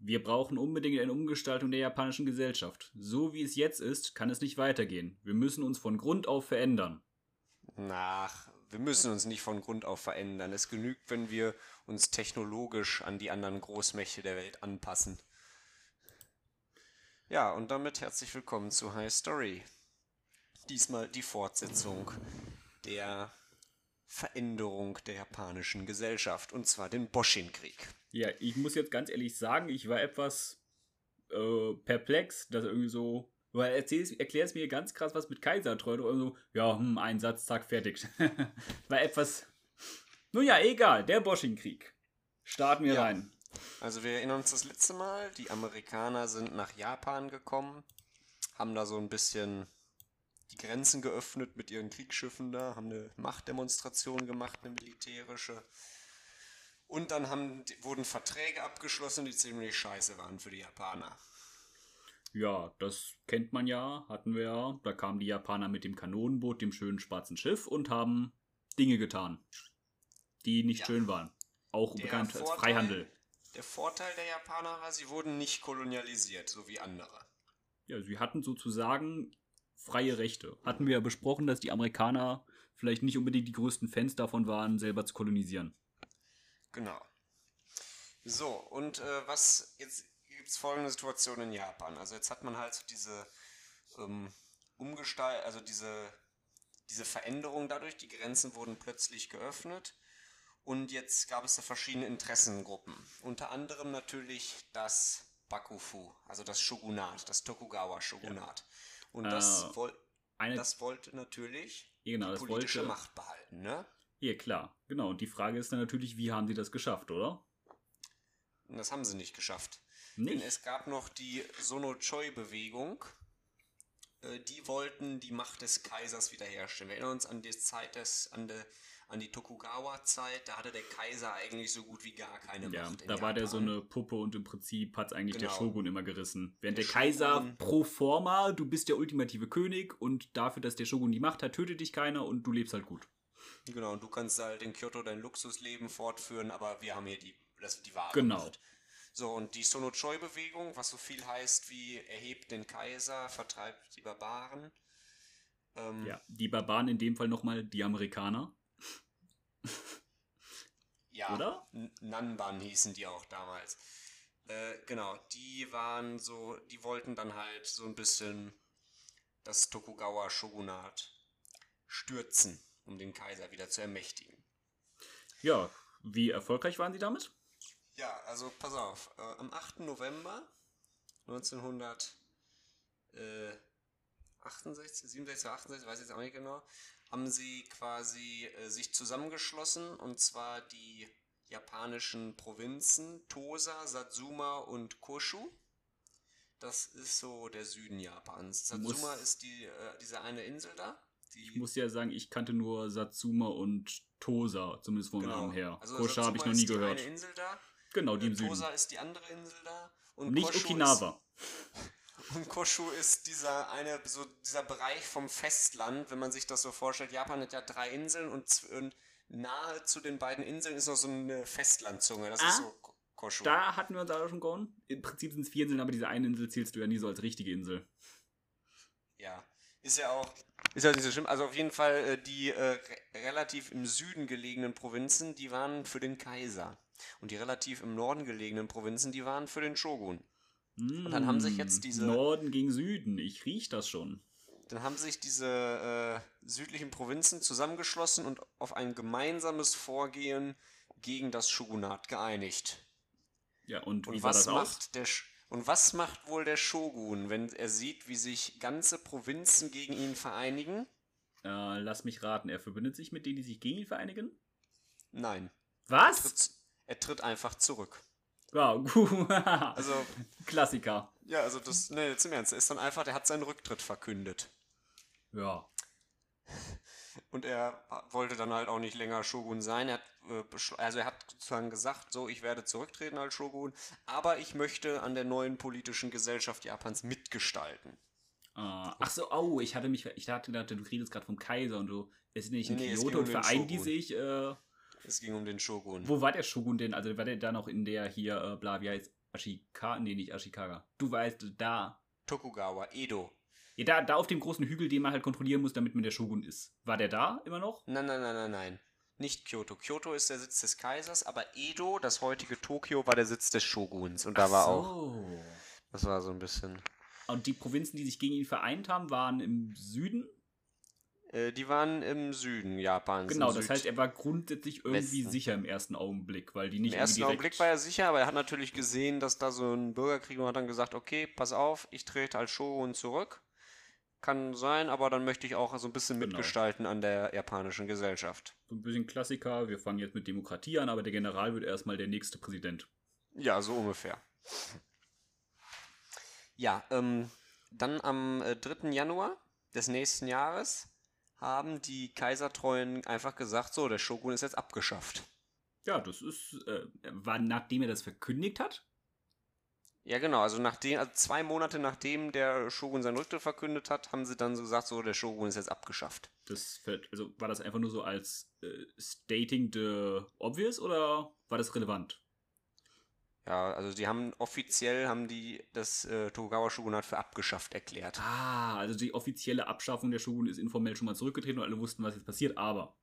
Wir brauchen unbedingt eine Umgestaltung der japanischen Gesellschaft. So wie es jetzt ist, kann es nicht weitergehen. Wir müssen uns von Grund auf verändern. Nach, wir müssen uns nicht von Grund auf verändern. Es genügt, wenn wir uns technologisch an die anderen Großmächte der Welt anpassen. Ja, und damit herzlich willkommen zu High Story. Diesmal die Fortsetzung der Veränderung der japanischen Gesellschaft, und zwar den Boshin-Krieg. Ja, ich muss jetzt ganz ehrlich sagen, ich war etwas äh, perplex, dass irgendwie so. Weil erzähl's, erklär's mir ganz krass was mit Kaisertreue oder so. Ja, hm, ein Satz, zack, fertig. war etwas. Nun ja, egal, der Boshin-Krieg. Starten wir Ja. rein. Also wir erinnern uns das letzte Mal, die Amerikaner sind nach Japan gekommen, haben da so ein bisschen Grenzen geöffnet mit ihren Kriegsschiffen da, haben eine Machtdemonstration gemacht, eine militärische. Und dann haben, wurden Verträge abgeschlossen, die ziemlich scheiße waren für die Japaner. Ja, das kennt man ja, hatten wir ja. Da kamen die Japaner mit dem Kanonenboot, dem schönen schwarzen Schiff und haben Dinge getan, die nicht Ja. schön waren. Auch Der bekannt als Vorteil- Freihandel. Der Vorteil der Japaner war, sie wurden nicht kolonialisiert, so wie andere. Ja, sie hatten sozusagen freie Rechte. Hatten wir ja besprochen, dass die Amerikaner vielleicht nicht unbedingt die größten Fans davon waren, selber zu kolonisieren. Genau. So, und äh, was jetzt gibt es folgende Situation in Japan. Also jetzt hat man halt so diese ähm, Umgestalt, also diese, diese Veränderung dadurch, die Grenzen wurden plötzlich geöffnet. Und jetzt gab es da verschiedene Interessengruppen. Unter anderem natürlich das Bakufu, also das Shogunat, das Tokugawa-Shogunat. Und das, Äh, woll, Eine, das wollte natürlich genau, die politische wollte- Macht behalten, ne? ja, klar. Genau. Und die Frage ist dann natürlich, wie haben sie das geschafft, oder? Und das haben sie nicht geschafft. Denn Nicht? es gab noch die Sono-Choi-Bewegung. Äh, Die wollten die Macht des Kaisers wiederherstellen. Wir erinnern uns an die Zeit des, an, de, an die Tokugawa-Zeit. Da hatte der Kaiser eigentlich so gut wie gar keine Ja, Macht. da war der so Japan. eine Puppe und im Prinzip hat eigentlich der Genau. Shogun immer gerissen. Während Der der, Kaiser pro forma, du bist der ultimative König und dafür, dass der Shogun die Macht hat, tötet dich keiner und du lebst halt gut. Genau, und du kannst halt in Kyoto dein Luxusleben fortführen, aber wir haben hier die, das, die wahre Genau. Macht. So, und die Sono-Choi-Bewegung, was so viel heißt wie erhebt den Kaiser, vertreibt die Barbaren. Ähm, Ja, die Barbaren in dem Fall nochmal die Amerikaner. Ja, Oder? Nanban hießen die auch damals. Äh, genau, die waren so, die wollten dann halt so ein bisschen das Tokugawa Shogunat stürzen, um den Kaiser wieder zu ermächtigen. Ja, wie erfolgreich waren sie damit? Ja, also pass auf, äh, am 8. November 1968, 67, 68, weiß ich jetzt auch nicht genau, haben sie quasi äh, sich zusammengeschlossen und zwar die japanischen Provinzen Tosa, Satsuma und Koshu. Das ist so der Süden Japans. Muss- Satsuma ist die, äh, diese eine Insel da. Ich muss ja sagen, ich kannte nur Satsuma und Tosa, zumindest vom Namen her. Also Kosha habe ich noch nie gehört. Eine Insel da. Genau, die Äh, im Süden. Tosa ist die andere Insel da. Und Nicht Koshu Okinawa. Ist, und Koshu ist dieser eine, so dieser Bereich vom Festland, wenn man sich das so vorstellt. Japan hat ja drei Inseln und, und nahe zu den beiden Inseln ist noch so eine Festlandzunge. Das Ah, ist so Ko- Koshu. Da hatten wir uns auch schon gehauen. Im Prinzip sind es vier Inseln, aber diese eine Insel zählst du ja nie so als richtige Insel. Ja, ist ja auch. Ist ja nicht so schlimm. Also auf jeden Fall äh, die äh, re relativ im Süden gelegenen Provinzen, die waren für den Kaiser. Und die relativ im Norden gelegenen Provinzen, die waren für den Shogun. Und dann haben sich jetzt diese- Norden gegen Süden. Ich riech das schon. Dann haben sich diese äh, südlichen Provinzen zusammengeschlossen und auf ein gemeinsames Vorgehen gegen das Shogunat geeinigt. Ja, und, Und wie was das aus? macht der Sch und was macht wohl der Shogun, wenn er sieht, wie sich ganze Provinzen gegen ihn vereinigen? Äh, lass mich raten, er verbündet sich mit denen, die sich gegen ihn vereinigen? Nein. Was? Tritt, er tritt einfach zurück. Ja, gut. Also, Klassiker. ja, also das, ne, jetzt im Ernst, er ist dann einfach, der hat seinen Rücktritt verkündet. Ja. Und er wollte dann halt auch nicht länger Shogun sein. Er hat, äh, also er hat sozusagen gesagt, so, ich werde zurücktreten als Shogun, aber ich möchte an der neuen politischen Gesellschaft Japans mitgestalten. Äh, ach so, oh, ich hatte mich, ich dachte, du redest gerade vom Kaiser und du, es sind nicht in Nee, Kyoto und vereinen die sich, äh, Es ging um den Shogun. wo war der Shogun denn? Also war der da noch in der hier, äh, bla, wie heißt, Ashikaga, nee, nicht Ashikaga. Du weißt, da. Tokugawa, Edo. Ja, da, da auf dem großen Hügel, den man halt kontrollieren muss, damit man der Shogun ist. War der da immer noch? Nein, nein, nein, nein, nein. Nicht Kyoto. Kyoto ist der Sitz des Kaisers, aber Edo, das heutige Tokio, war der Sitz des Shoguns. Und da Ach war so. auch. Das war so ein bisschen. Und die Provinzen, die sich gegen ihn vereint haben, waren im Süden? Äh, die waren im Süden Japans. Genau, das Süd- heißt, er war grundsätzlich irgendwie Westen. sicher im ersten Augenblick, weil die nicht Im ersten Augenblick war er sicher, aber er hat natürlich gesehen, dass da so ein Bürgerkrieg war und hat dann gesagt, okay, pass auf, ich trete als Shogun zurück. Kann sein, aber dann möchte ich auch so ein bisschen Genau. mitgestalten an der japanischen Gesellschaft. so ein bisschen Klassiker. Wir fangen jetzt mit Demokratie an, aber der General wird erstmal der nächste Präsident. Ja, so ungefähr. Ja, ähm, dann am äh, 3. Januar des nächsten Jahres haben die Kaisertreuen einfach gesagt, so, der Shogun ist jetzt abgeschafft. Ja, das ist, äh, war nachdem er das verkündigt hat. Ja, genau, also nachdem, also zwei Monate nachdem der Shogun seinen Rücktritt verkündet hat, haben sie dann so gesagt, so, der Shogun ist jetzt abgeschafft. Das fällt, also war das einfach nur so als äh, stating the obvious oder war das relevant? Ja, also die haben offiziell haben die das äh, Tokugawa Shogunat für abgeschafft erklärt. Ah, also die offizielle Abschaffung der Shogun ist informell schon mal zurückgetreten und alle wussten, was jetzt passiert, aber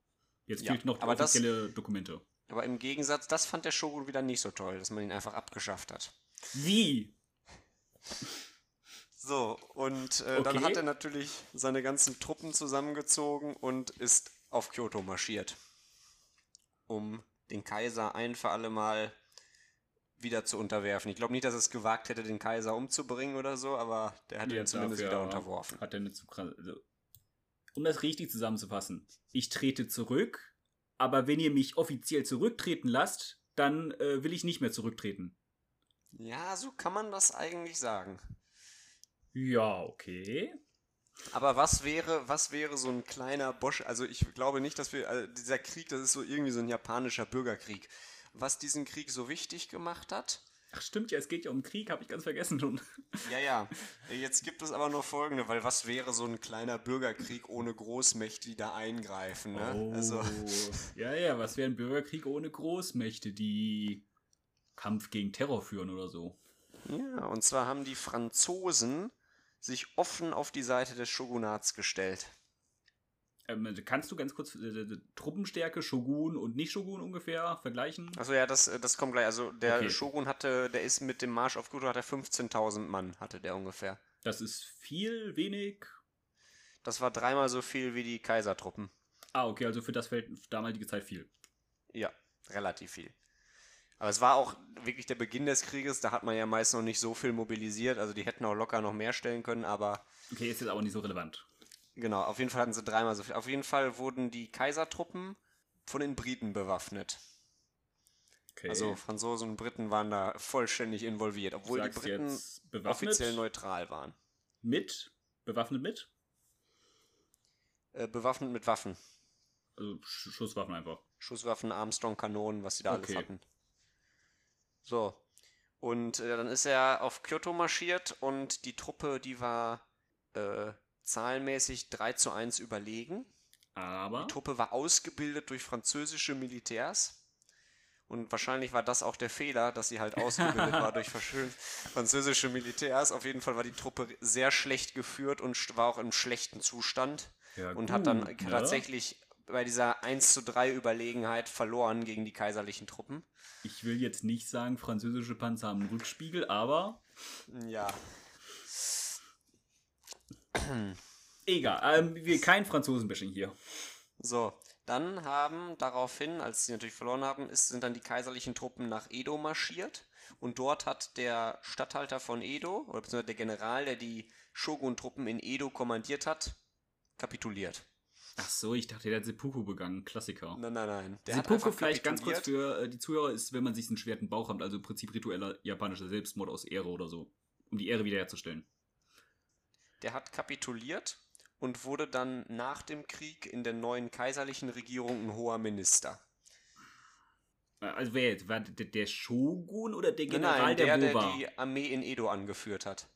jetzt Ja, fehlt noch die aber das- offizielle Dokumente. Aber im Gegensatz, das fand der Shogun wieder nicht so toll, dass man ihn einfach abgeschafft hat. Wie? So, und äh, dann Okay. hat er natürlich seine ganzen Truppen zusammengezogen und ist auf Kyoto marschiert, um den Kaiser ein für alle Mal wieder zu unterwerfen. Ich glaube nicht, dass es gewagt hätte, den Kaiser umzubringen oder so, aber der hat Ja, ihn zumindest wieder unterworfen. Hat er eine zu. Also, um das richtig zusammenzufassen, ich trete zurück, aber wenn ihr mich offiziell zurücktreten lasst, dann äh, will ich nicht mehr zurücktreten. Ja, so kann man das eigentlich sagen. Ja, okay. Aber was wäre, was wäre so ein kleiner Bosch? Also ich glaube nicht, dass wir, also dieser Krieg, das ist so irgendwie so ein japanischer Bürgerkrieg. Was diesen Krieg so wichtig gemacht hat, Ach stimmt ja, es geht ja um Krieg, habe ich ganz vergessen schon. Ja, ja. Jetzt gibt es aber nur folgende, weil was wäre so ein kleiner Bürgerkrieg ohne Großmächte, die da eingreifen, ne? Oh. Also, Ja, ja, was wäre ein Bürgerkrieg ohne Großmächte, die Kampf gegen Terror führen oder so? ja, und zwar haben die Franzosen sich offen auf die Seite des Shogunats gestellt. Ähm, kannst du ganz kurz äh, äh, Truppenstärke, Shogun und Nicht-Shogun ungefähr vergleichen? Also ja, das, äh, das kommt gleich. Also der Okay. Shogun hatte, der ist mit dem Marsch auf Kyoto, hat er 15.000 Mann, hatte der ungefähr. Das ist viel, wenig. Das war dreimal so viel wie die Kaisertruppen. Ah, okay, also für das Feld damalige Zeit viel. Ja, relativ viel. Aber es war auch wirklich der Beginn des Krieges, da hat man ja meist noch nicht so viel mobilisiert, also die hätten auch locker noch mehr stellen können, aber Okay, ist jetzt aber nicht so relevant. Genau, auf jeden Fall hatten sie dreimal so viel. Auf jeden Fall wurden die Kaisertruppen von den Briten bewaffnet. Okay. Also Franzosen und Briten waren da vollständig involviert, obwohl die Briten offiziell neutral waren. mit, bewaffnet mit, Äh, bewaffnet mit Waffen. also Sch Schusswaffen einfach. Schusswaffen, Armstrong-Kanonen, was sie da alles Okay. hatten. So. Und äh, dann ist er auf Kyoto marschiert und die Truppe, die war äh, zahlenmäßig 3 zu 1 überlegen. Aber Die Truppe war ausgebildet durch französische Militärs. Und wahrscheinlich war das auch der Fehler, dass sie halt ausgebildet war durch französische Militärs. Auf jeden Fall war die Truppe sehr schlecht geführt und war auch im schlechten Zustand. Ja, und hat dann gut, ne? tatsächlich bei dieser 1 zu 3 Überlegenheit verloren gegen die kaiserlichen Truppen. ich will jetzt nicht sagen, französische Panzer haben einen Rückspiegel, aber Ja. Egal. Ähm, wir kein Franzosenbashing hier. So, dann haben daraufhin, als sie natürlich verloren haben, ist, sind dann die kaiserlichen Truppen nach Edo marschiert. Und dort hat der Statthalter von Edo, oder beziehungsweise der General, der die Shogun-Truppen in Edo kommandiert hat, kapituliert. Ach so, ich dachte, der hat Seppuku begangen. Klassiker. Nein, nein, nein. Der Seppuku vielleicht ganz kurz für äh, die Zuhörer ist, wenn man sich einen schweren Bauch hat, also im Prinzip ritueller japanischer Selbstmord aus Ehre oder so. Um die Ehre wiederherzustellen. Der hat kapituliert und wurde dann nach dem Krieg in der neuen kaiserlichen Regierung ein hoher Minister. Äh, Also wer jetzt? War der, der Shogun oder der General, nein, der, der, der die Armee in Edo angeführt hat.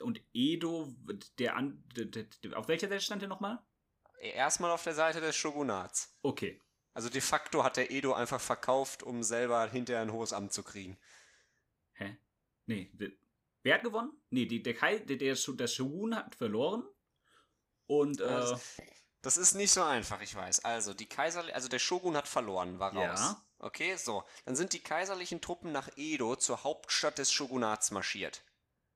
Und Edo, der an. Der, auf welcher Seite stand der nochmal? Erstmal auf der Seite des Shogunats. Okay. Also de facto hat der Edo einfach verkauft, um selber hinterher ein hohes Amt zu kriegen. Hä? Nee, wer hat gewonnen? Nee, die, der, Kai, der, der, der Shogun hat verloren. Und, äh, Also, Das ist nicht so einfach, ich weiß. Also, die Kaiser, also der Shogun hat verloren, war raus. Ja. Okay, so. Dann sind die kaiserlichen Truppen nach Edo zur Hauptstadt des Shogunats marschiert.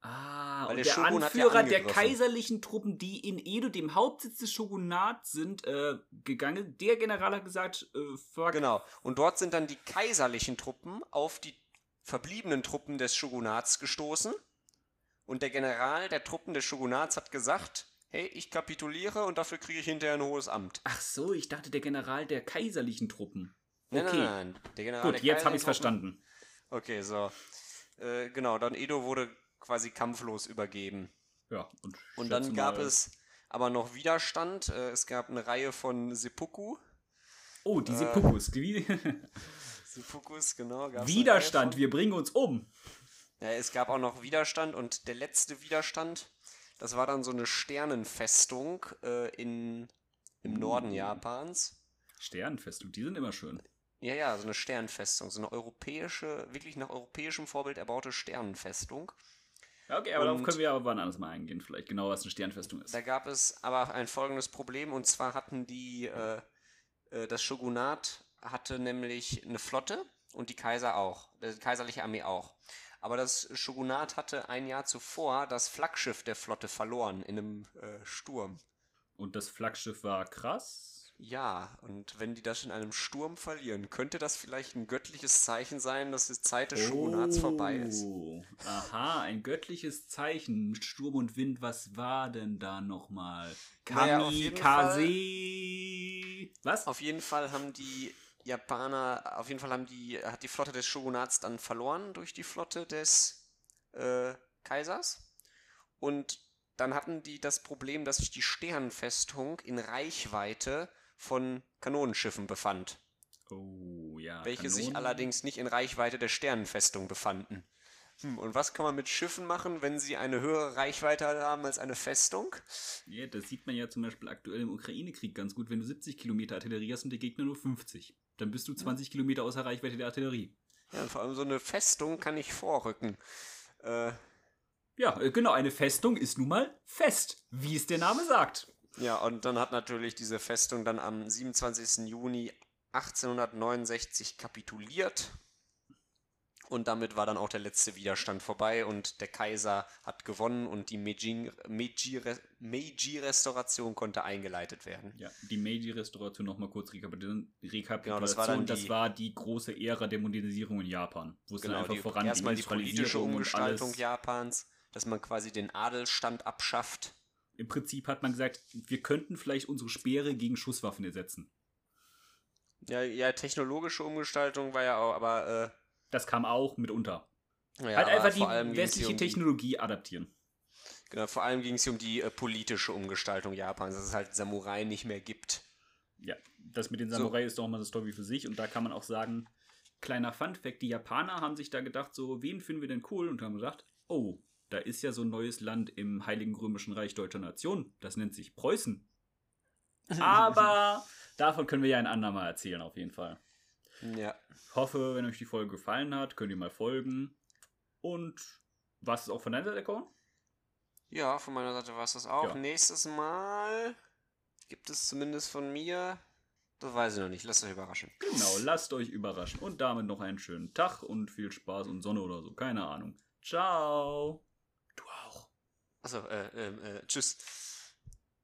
Ah, Weil und der der, hat ja Anführer der kaiserlichen Truppen, die in Edo, dem Hauptsitz des Shogunats, sind äh, gegangen. Der General hat gesagt, äh, fuck. Genau. Und dort sind dann die kaiserlichen Truppen auf die verbliebenen Truppen des Shogunats gestoßen. Und der General der Truppen des Shogunats hat gesagt, hey, ich kapituliere und dafür kriege ich hinterher ein hohes Amt. Ach so, ich dachte, der General der kaiserlichen Truppen. Nein, Okay. nein, nein. Der General Gut, der jetzt habe ich es verstanden. Okay, so. Äh, genau, dann Edo wurde quasi kampflos übergeben. Ja, und, Und dann gab es aber noch Widerstand. Äh, es gab eine Reihe von Seppuku. Oh, die äh, Seppukus. Seppukus, genau. Widerstand, wir bringen uns um. Ja, es gab auch noch Widerstand und der letzte Widerstand, das war dann so eine Sternenfestung äh, in, im Norden Japans. Sternenfestung, die sind immer schön. Ja, ja, so eine Sternenfestung, so eine europäische, wirklich nach europäischem Vorbild erbaute Sternenfestung. Ja, okay, aber darauf Und- können wir aber wann anders mal eingehen, vielleicht genau, was eine Sternfestung ist. Da gab es aber ein folgendes Problem und zwar hatten die, äh, äh, das Shogunat hatte nämlich eine Flotte und die Kaiser auch, äh, die kaiserliche Armee auch. Aber das Shogunat hatte ein Jahr zuvor das Flaggschiff der Flotte verloren in einem äh, Sturm. Und das Flaggschiff war krass. Ja, und wenn die das in einem Sturm verlieren, könnte das vielleicht ein göttliches Zeichen sein, dass die Zeit des Shogunats vorbei ist? Oh, Aha, ein göttliches Zeichen. Mit Sturm und Wind, was war denn da nochmal? Naja, auf jeden Fall- Kamikaze. Was? Auf jeden Fall haben die Japaner, auf jeden Fall haben die, hat die Flotte des Shogunats dann verloren durch die Flotte des äh, Kaisers. Und dann hatten die das Problem, dass sich die Sternenfestung in Reichweite von Kanonenschiffen befand, Oh, ja. welche sich Kanonen. allerdings nicht in Reichweite der Sternenfestung befanden. Hm, und was kann man mit Schiffen machen, wenn sie eine höhere Reichweite haben als eine Festung? Ja, das sieht man ja zum Beispiel aktuell im Ukraine-Krieg ganz gut. Wenn du 70 Kilometer Artillerie hast und der Gegner nur 50, dann bist du 20 Kilometer außer Reichweite der Artillerie. Ja, und vor allem so eine Festung kann nicht vorrücken. Äh, Ja, äh, genau, eine Festung ist nun mal fest, wie es der Name sagt. Ja, und dann hat natürlich diese Festung dann am 27. Juni 1869 kapituliert. Und damit war dann auch der letzte Widerstand vorbei und der Kaiser hat gewonnen und die Meiji- Meiji- Meiji-Restauration konnte eingeleitet werden. Ja, die Meiji-Restauration nochmal kurz rekapitulieren. Genau, das war dann das die- war die große Ära der Modernisierung in Japan, wo es dann Genau, einfach die, voranging. erstmal die politische Umgestaltung. Japans, dass man quasi den Adelsstand abschafft. Im Prinzip hat man gesagt, wir könnten vielleicht unsere Speere gegen Schusswaffen ersetzen. Ja, ja, technologische Umgestaltung war ja auch, aber äh, Das kam auch mitunter. ja, halt einfach die westliche um Technologie adaptieren. Genau, vor allem ging es hier um die äh, politische Umgestaltung Japans, dass es halt Samurai nicht mehr gibt. Ja, das mit den So. Samurai ist doch mal eine Story für sich und da kann man auch sagen, kleiner Fun-Fact, die Japaner haben sich da gedacht, so, wen finden wir denn cool? Und haben gesagt, oh, da ist ja so ein neues Land im Heiligen Römischen Reich Deutscher Nation, das nennt sich Preußen. Aber davon können wir ja ein andermal erzählen, auf jeden Fall. Ja. Hoffe, wenn euch die Folge gefallen hat, könnt ihr mal folgen. Und was ist auch von deiner Seite, Korn? Ja, von meiner Seite war es das auch. Ja. Nächstes Mal gibt es zumindest von mir. Das weiß ich noch nicht, lasst euch überraschen. Genau, lasst euch überraschen. Und damit noch einen schönen Tag und viel Spaß und Sonne oder so. Keine Ahnung. Ciao. Du auch. Achso, äh, ähm, äh, tschüss.